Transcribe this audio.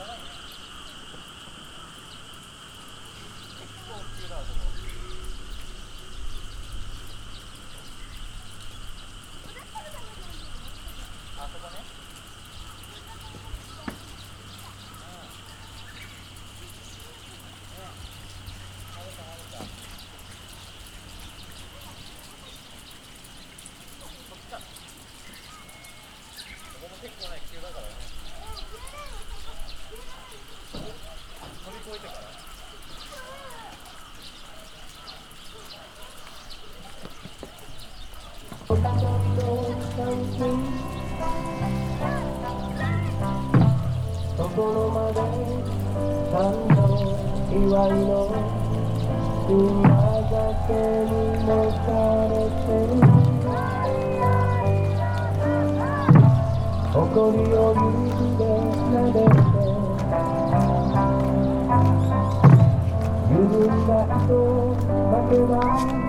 とわいの今酒にもされてる誇りを指で撫でて緩んだ人負けない